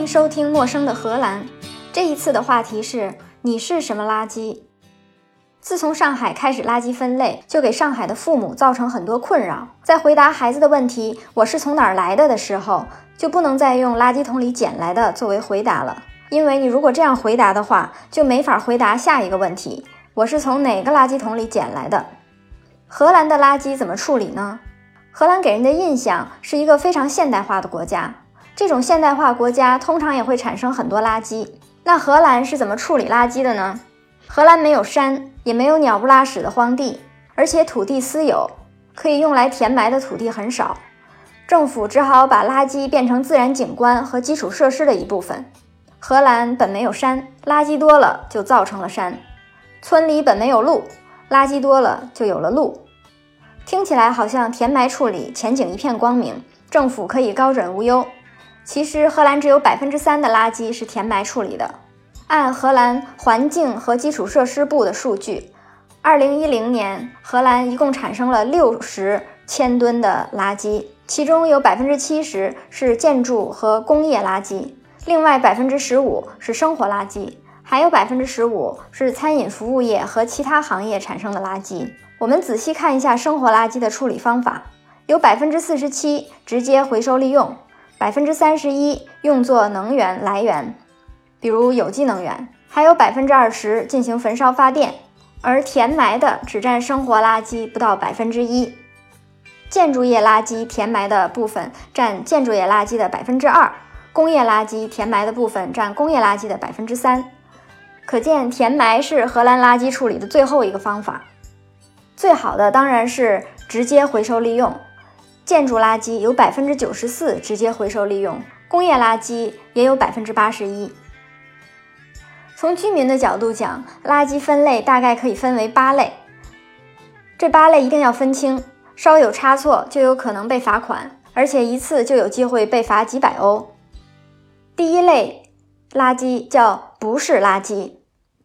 迎收听《陌生的荷兰》。这一次的话题是：你是什么垃圾？自从上海开始垃圾分类，就给上海的父母造成很多困扰。在回答孩子的问题“我是从哪儿来的”的时候，就不能再用垃圾桶里捡来的作为回答了，因为你如果这样回答的话，就没法回答下一个问题：我是从哪个垃圾桶里捡来的？荷兰的垃圾怎么处理呢？荷兰给人的印象是一个非常现代化的国家，这种现代化国家通常也会产生很多垃圾。那荷兰是怎么处理垃圾的呢？荷兰没有山，也没有鸟不拉屎的荒地，而且土地私有，可以用来填埋的土地很少。政府只好把垃圾变成自然景观和基础设施的一部分。荷兰本没有山，垃圾多了就造成了山。村里本没有路，垃圾多了就有了路。听起来好像填埋处理前景一片光明，政府可以高枕无忧。其实荷兰只有百分之三的垃圾是填埋处理的。按荷兰环境和基础设施部的数据，二零一零年荷兰一共产生了六十千吨的垃圾，其中有百分之七十是建筑和工业垃圾，另外百分之十五是生活垃圾，还有百分之十五是餐饮服务业和其他行业产生的垃圾。我们仔细看一下生活垃圾的处理方法，有百分之四十七直接回收利用，百分之三十一用作能源来源。比如有机能源，还有百分之二十进行焚烧发电，而填埋的只占生活垃圾不到百分之一。建筑业垃圾填埋的部分占建筑业垃圾的百分之二，工业垃圾填埋的部分占工业垃圾的百分之三。可见，填埋是荷兰垃圾处理的最后一个方法。最好的当然是直接回收利用。建筑垃圾有百分之九十四直接回收利用，工业垃圾也有百分之八十一。从居民的角度讲，垃圾分类大概可以分为八类。这八类一定要分清，稍有差错就有可能被罚款，而且一次就有机会被罚几百欧。第一类垃圾叫不是垃圾，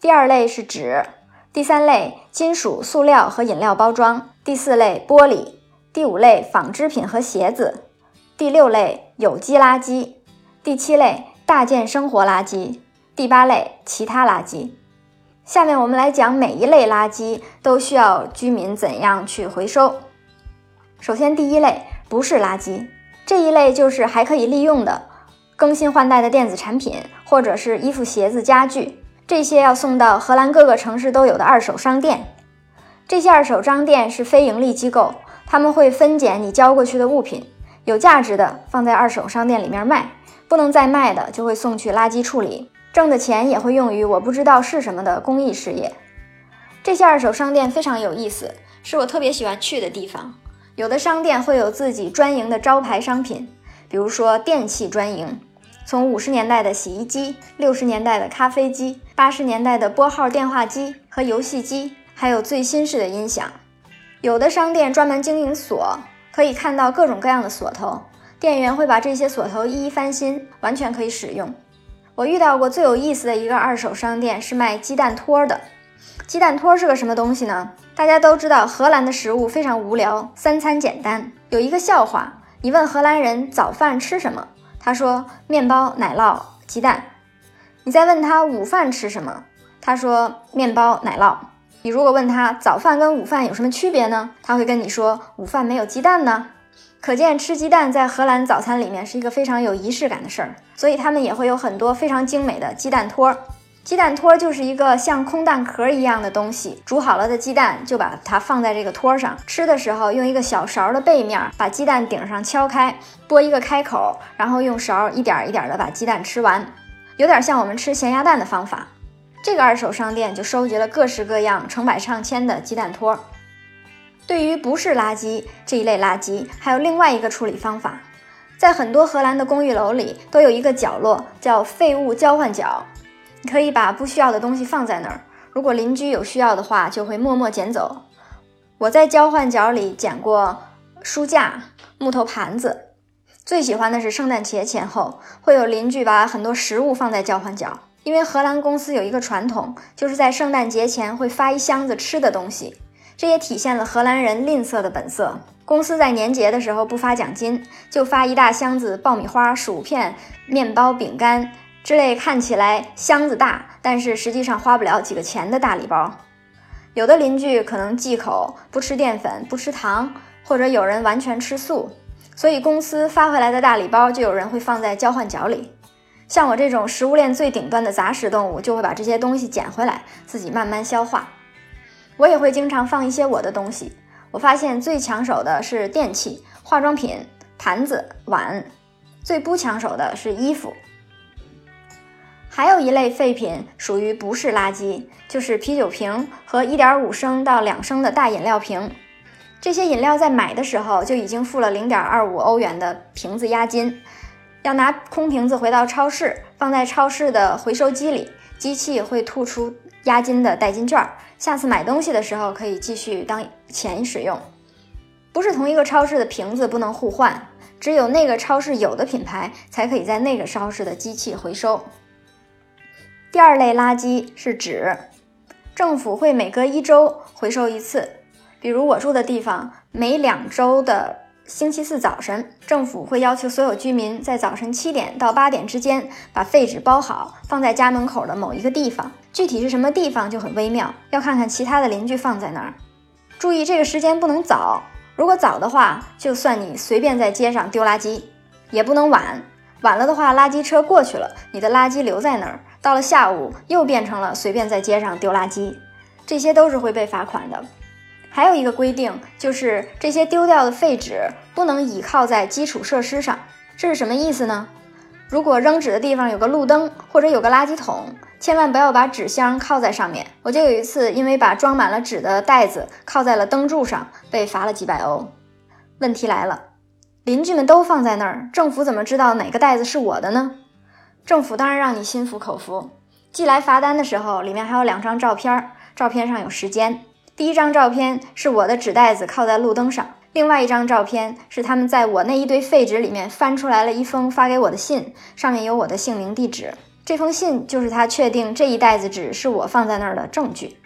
第二类是纸，第三类金属、塑料和饮料包装，第四类玻璃，第五类纺织品和鞋子，第六类有机垃圾，第七类大件生活垃圾。第八类其他垃圾，下面我们来讲每一类垃圾都需要居民怎样去回收。首先，第一类不是垃圾，这一类就是还可以利用的、更新换代的电子产品，或者是衣服、鞋子、家具，这些要送到荷兰各个城市都有的二手商店。这些二手商店是非盈利机构，他们会分拣你交过去的物品，有价值的放在二手商店里面卖，不能再卖的就会送去垃圾处理。挣的钱也会用于我不知道是什么的公益事业。这些二手商店非常有意思，是我特别喜欢去的地方。有的商店会有自己专营的招牌商品，比如说电器专营，从五十年代的洗衣机、六十年代的咖啡机、八十年代的拨号电话机和游戏机，还有最新式的音响。有的商店专门经营锁，可以看到各种各样的锁头，店员会把这些锁头一一翻新，完全可以使用。我遇到过最有意思的一个二手商店是卖鸡蛋托的。鸡蛋托是个什么东西呢？大家都知道，荷兰的食物非常无聊，三餐简单。有一个笑话，你问荷兰人早饭吃什么，他说面包、奶酪、鸡蛋。你再问他午饭吃什么，他说面包、奶酪。你如果问他早饭跟午饭有什么区别呢？他会跟你说午饭没有鸡蛋呢。可见吃鸡蛋在荷兰早餐里面是一个非常有仪式感的事儿，所以他们也会有很多非常精美的鸡蛋托。鸡蛋托就是一个像空蛋壳一样的东西，煮好了的鸡蛋就把它放在这个托上，吃的时候用一个小勺的背面把鸡蛋顶上敲开，拨一个开口，然后用勺一点一点的把鸡蛋吃完，有点像我们吃咸鸭蛋的方法。这个二手商店就收集了各式各样、成百上千的鸡蛋托。对于不是垃圾这一类垃圾，还有另外一个处理方法，在很多荷兰的公寓楼里都有一个角落叫废物交换角，你可以把不需要的东西放在那儿，如果邻居有需要的话，就会默默捡走。我在交换角里捡过书架、木头盘子，最喜欢的是圣诞节前后会有邻居把很多食物放在交换角，因为荷兰公司有一个传统，就是在圣诞节前会发一箱子吃的东西。这也体现了荷兰人吝啬的本色。公司在年节的时候不发奖金，就发一大箱子爆米花、薯片、面包、饼干之类看起来箱子大，但是实际上花不了几个钱的大礼包。有的邻居可能忌口，不吃淀粉，不吃糖，或者有人完全吃素，所以公司发回来的大礼包就有人会放在交换角里。像我这种食物链最顶端的杂食动物，就会把这些东西捡回来，自己慢慢消化。我也会经常放一些我的东西。我发现最抢手的是电器、化妆品、盘子、碗，最不抢手的是衣服。还有一类废品属于不是垃圾，就是啤酒瓶和1.5升到2升的大饮料瓶。这些饮料在买的时候就已经付了0.25欧元的瓶子押金，要拿空瓶子回到超市，放在超市的回收机里，机器会吐出押金的代金券。下次买东西的时候可以继续当钱使用，不是同一个超市的瓶子不能互换，只有那个超市有的品牌才可以在那个超市的机器回收。第二类垃圾是纸，政府会每隔一周回收一次，比如我住的地方，每两周的。星期四早晨，政府会要求所有居民在早晨七点到八点之间把废纸包好，放在家门口的某一个地方。具体是什么地方就很微妙，要看看其他的邻居放在哪儿。注意这个时间不能早，如果早的话，就算你随便在街上丢垃圾；也不能晚，晚了的话，垃圾车过去了，你的垃圾留在那儿，到了下午又变成了随便在街上丢垃圾，这些都是会被罚款的。还有一个规定，就是这些丢掉的废纸不能倚靠在基础设施上。这是什么意思呢？如果扔纸的地方有个路灯或者有个垃圾桶，千万不要把纸箱靠在上面。我就有一次因为把装满了纸的袋子靠在了灯柱上，被罚了几百欧。问题来了，邻居们都放在那儿，政府怎么知道哪个袋子是我的呢？政府当然让你心服口服。寄来罚单的时候，里面还有两张照片，照片上有时间。第一张照片是我的纸袋子靠在路灯上，另外一张照片是他们在我那一堆废纸里面翻出来了一封发给我的信，上面有我的姓名、地址。这封信就是他确定这一袋子纸是我放在那儿的证据。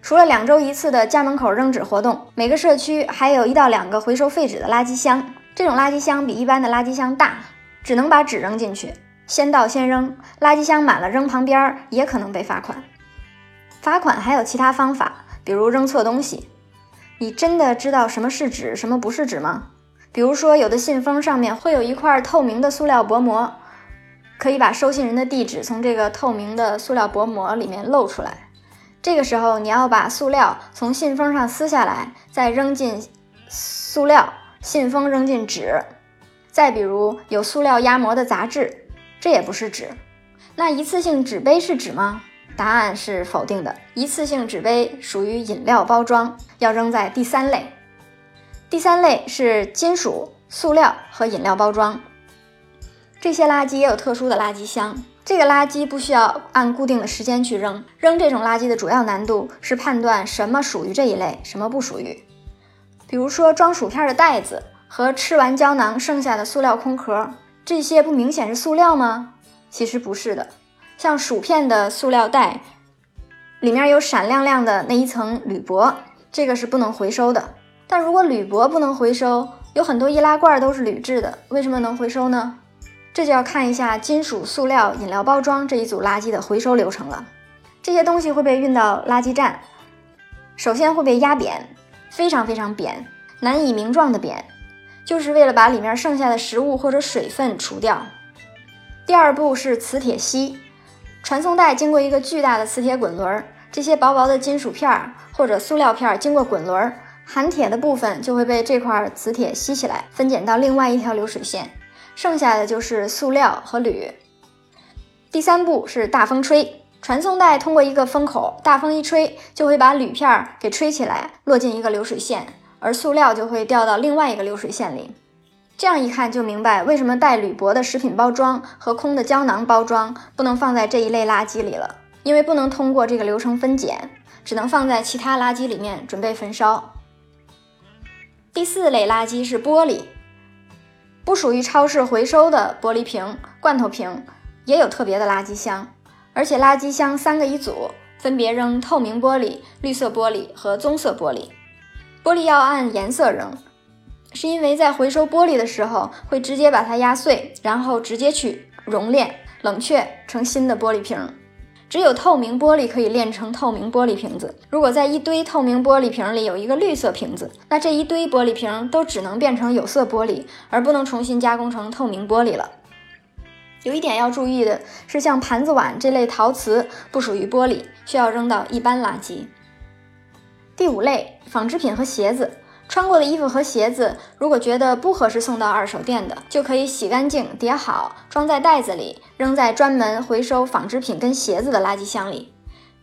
除了两周一次的家门口扔纸活动，每个社区还有一到两个回收废纸的垃圾箱。这种垃圾箱比一般的垃圾箱大，只能把纸扔进去，先到先扔。垃圾箱满了扔旁边也可能被罚款。罚款还有其他方法。比如扔错东西，你真的知道什么是纸，什么不是纸吗？比如说，有的信封上面会有一块透明的塑料薄膜，可以把收信人的地址从这个透明的塑料薄膜里面露出来。这个时候，你要把塑料从信封上撕下来，再扔进塑料，信封扔进纸。再比如，有塑料压膜的杂志，这也不是纸。那一次性纸杯是纸吗？答案是否定的。一次性纸杯属于饮料包装，要扔在第三类。第三类是金属、塑料和饮料包装。这些垃圾也有特殊的垃圾箱。这个垃圾不需要按固定的时间去扔。扔这种垃圾的主要难度是判断什么属于这一类，什么不属于。比如说装薯片的袋子和吃完胶囊剩下的塑料空壳，这些不明显是塑料吗？其实不是的。像薯片的塑料袋，里面有闪亮亮的那一层铝箔，这个是不能回收的。但如果铝箔不能回收，有很多易拉罐都是铝制的，为什么能回收呢？这就要看一下金属、塑料、饮料包装这一组垃圾的回收流程了。这些东西会被运到垃圾站，首先会被压扁，非常非常扁，难以名状的扁，就是为了把里面剩下的食物或者水分除掉。第二步是磁铁吸。传送带经过一个巨大的磁铁滚轮，这些薄薄的金属片或者塑料片经过滚轮，含铁的部分就会被这块磁铁吸起来，分拣到另外一条流水线，剩下的就是塑料和铝。第三步是大风吹，传送带通过一个风口，大风一吹就会把铝片给吹起来，落进一个流水线，而塑料就会掉到另外一个流水线里。这样一看就明白，为什么带铝箔的食品包装和空的胶囊包装不能放在这一类垃圾里了，因为不能通过这个流程分拣，只能放在其他垃圾里面准备焚烧。第四类垃圾是玻璃，不属于超市回收的玻璃瓶、罐头瓶，也有特别的垃圾箱，而且垃圾箱三个一组，分别扔透明玻璃、绿色玻璃和棕色玻璃。玻璃要按颜色扔，是因为在回收玻璃的时候会直接把它压碎，然后直接去熔炼、冷却成新的玻璃瓶。只有透明玻璃可以炼成透明玻璃瓶子。如果在一堆透明玻璃瓶里有一个绿色瓶子，那这一堆玻璃瓶都只能变成有色玻璃，而不能重新加工成透明玻璃了。有一点要注意的是，像盘子碗这类陶瓷不属于玻璃，需要扔到一般垃圾。第五类，纺织品和鞋子。穿过的衣服和鞋子，如果觉得不合适送到二手店的，就可以洗干净、叠好，装在袋子里，扔在专门回收纺织品跟鞋子的垃圾箱里。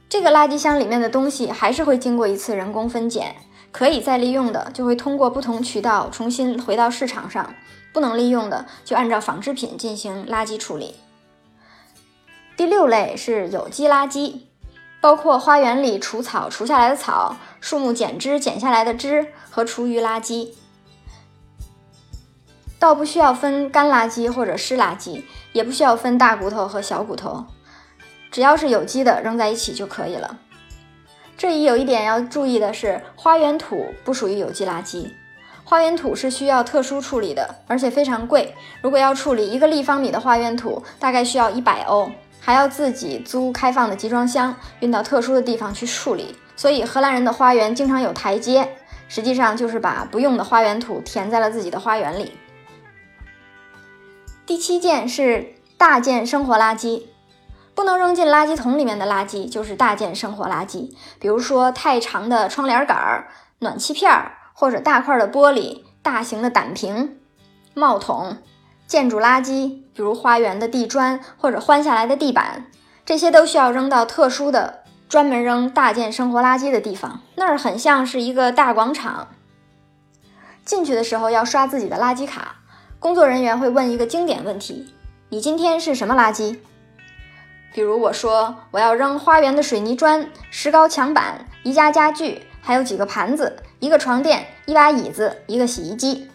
这个垃圾箱里面的东西还是会经过一次人工分拣，可以再利用的就会通过不同渠道重新回到市场上，不能利用的就按照纺织品进行垃圾处理。第六类是有机垃圾。包括花园里除草除下来的草，树木剪枝剪下来的枝和厨余垃圾，倒不需要分干垃圾或者湿垃圾，也不需要分大骨头和小骨头，只要是有机的扔在一起就可以了。这里有一点要注意的是，花园土不属于有机垃圾，花园土是需要特殊处理的，而且非常贵。如果要处理一个立方米的花园土，大概需要一百欧。还要自己租开放的集装箱，运到特殊的地方去处理。所以荷兰人的花园经常有台阶，实际上就是把不用的花园土填在了自己的花园里。第七件是大件生活垃圾，不能扔进垃圾桶里面的垃圾就是大件生活垃圾，比如说太长的窗帘杆儿、暖气片儿，或者大块的玻璃、大型的胆瓶、帽筒。建筑垃圾，比如花园的地砖或者换下来的地板，这些都需要扔到特殊的、专门扔大件生活垃圾的地方。那儿很像是一个大广场。进去的时候要刷自己的垃圾卡，工作人员会问一个经典问题：“你今天是什么垃圾？”比如我说我要扔花园的水泥砖、石膏墙板、宜家家具，还有几个盘子、一个床垫、一把椅子、一个洗衣机。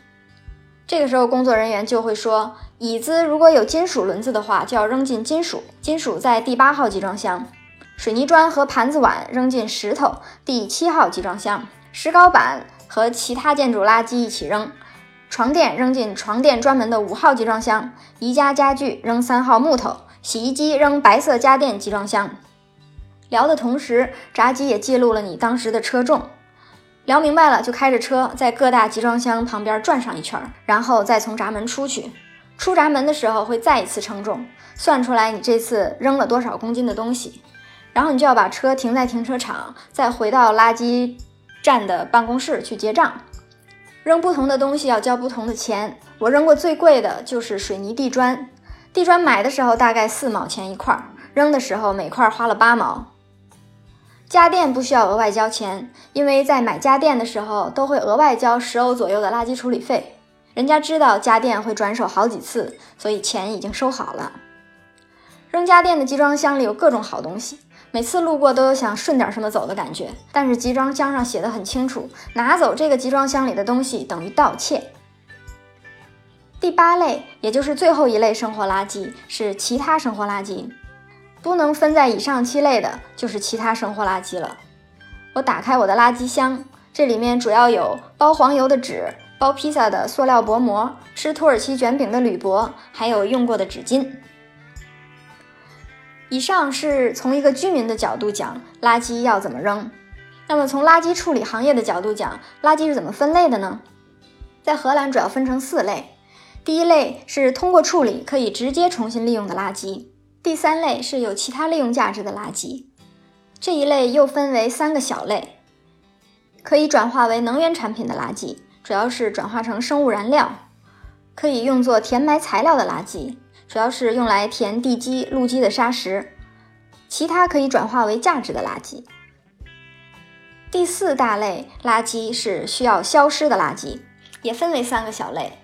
这个时候，工作人员就会说，椅子如果有金属轮子的话，就要扔进金属，金属在第八号集装箱；水泥砖和盘子碗扔进石头，第七号集装箱；石膏板和其他建筑垃圾一起扔；床垫扔进床垫专门的五号集装箱；宜家家具扔三号木头；洗衣机扔白色家电集装箱。聊的同时，闸机也记录了你当时的车重。聊明白了，就开着车在各大集装箱旁边转上一圈，然后再从闸门出去。出闸门的时候会再一次称重，算出来你这次扔了多少公斤的东西。然后你就要把车停在停车场，再回到垃圾站的办公室去结账。扔不同的东西要交不同的钱。我扔过最贵的就是水泥地砖，地砖买的时候大概四毛钱一块，扔的时候每块花了八毛。家电不需要额外交钱，因为在买家电的时候都会额外交十欧左右的垃圾处理费。人家知道家电会转手好几次，所以钱已经收好了。扔家电的集装箱里有各种好东西，每次路过都有想顺点什么走的感觉。但是集装箱上写的很清楚，拿走这个集装箱里的东西等于盗窃。第八类，也就是最后一类生活垃圾是其他生活垃圾。不能分在以上七类的，就是其他生活垃圾了。我打开我的垃圾箱，这里面主要有包黄油的纸、包披萨的塑料薄膜、吃土耳其卷饼的铝箔，还有用过的纸巾。以上是从一个居民的角度讲垃圾要怎么扔。那么从垃圾处理行业的角度讲，垃圾是怎么分类的呢？在荷兰主要分成四类。第一类是通过处理可以直接重新利用的垃圾。第三类是有其他利用价值的垃圾，这一类又分为三个小类：可以转化为能源产品的垃圾，主要是转化成生物燃料；可以用作填埋材料的垃圾，主要是用来填地基、路基的沙石；其他可以转化为价值的垃圾。第四大类垃圾是需要消失的垃圾，也分为三个小类。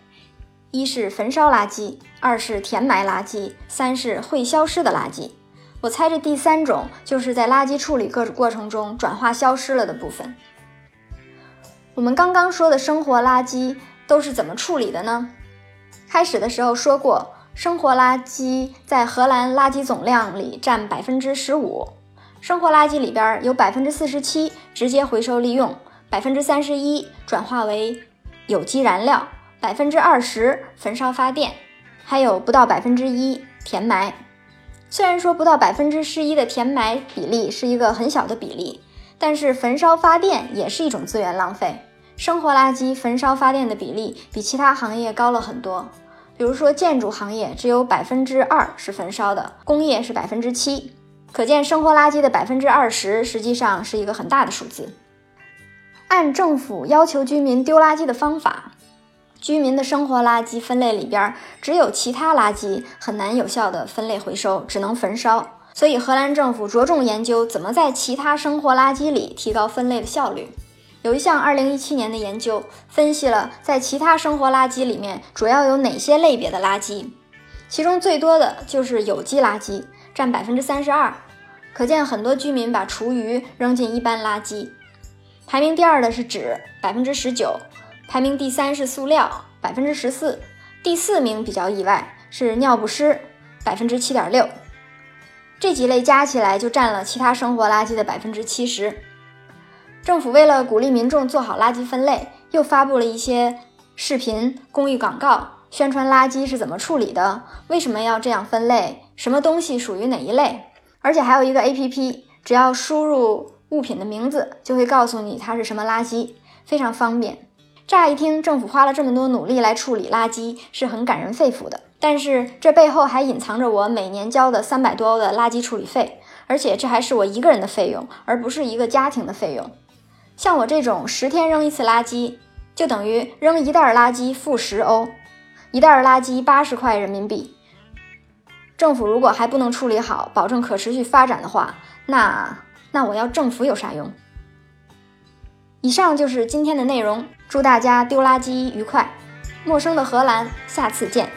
一是焚烧垃圾，二是填埋垃圾，三是会消失的垃圾。我猜这第三种就是在垃圾处理各过程中转化消失了的部分。我们刚刚说的生活垃圾都是怎么处理的呢？开始的时候说过，生活垃圾在荷兰垃圾总量里占百分之十五，生活垃圾里边有百分之四十七直接回收利用，百分之三十一转化为有机燃料，百分之二十焚烧发电，还有不到百分之一填埋。虽然说不到百分之十一的填埋比例是一个很小的比例，但是焚烧发电也是一种资源浪费。生活垃圾焚烧发电的比例比其他行业高了很多。比如说建筑行业只有百分之二是焚烧的，工业是百分之七，可见生活垃圾的百分之二十实际上是一个很大的数字。按政府要求居民丢垃圾的方法，居民的生活垃圾分类里边只有其他垃圾很难有效的分类回收，只能焚烧。所以荷兰政府着重研究怎么在其他生活垃圾里提高分类的效率。有一项2017年的研究分析了在其他生活垃圾里面主要有哪些类别的垃圾，其中最多的就是有机垃圾，占百分之三十二。可见很多居民把厨余扔进一般垃圾。排名第二的是纸，百分之十九；排名第三是塑料，百分之十四；第四名比较意外是尿不湿，百分之七点六。这几类加起来就占了其他生活垃圾的百分之七十。政府为了鼓励民众做好垃圾分类，又发布了一些视频、公益广告，宣传垃圾是怎么处理的，为什么要这样分类，什么东西属于哪一类，而且还有一个 APP，只要输入物品的名字，就会告诉你它是什么垃圾，非常方便。乍一听，政府花了这么多努力来处理垃圾，是很感人肺腑的。但是这背后还隐藏着我每年交的三百多欧的垃圾处理费，而且这还是我一个人的费用，而不是一个家庭的费用。像我这种十天扔一次垃圾，就等于扔一袋垃圾付十欧，一袋垃圾八十块人民币。政府如果还不能处理好，保证可持续发展的话，那那我要政府有啥用？以上就是今天的内容，祝大家丢垃圾愉快！陌生的荷兰，下次见。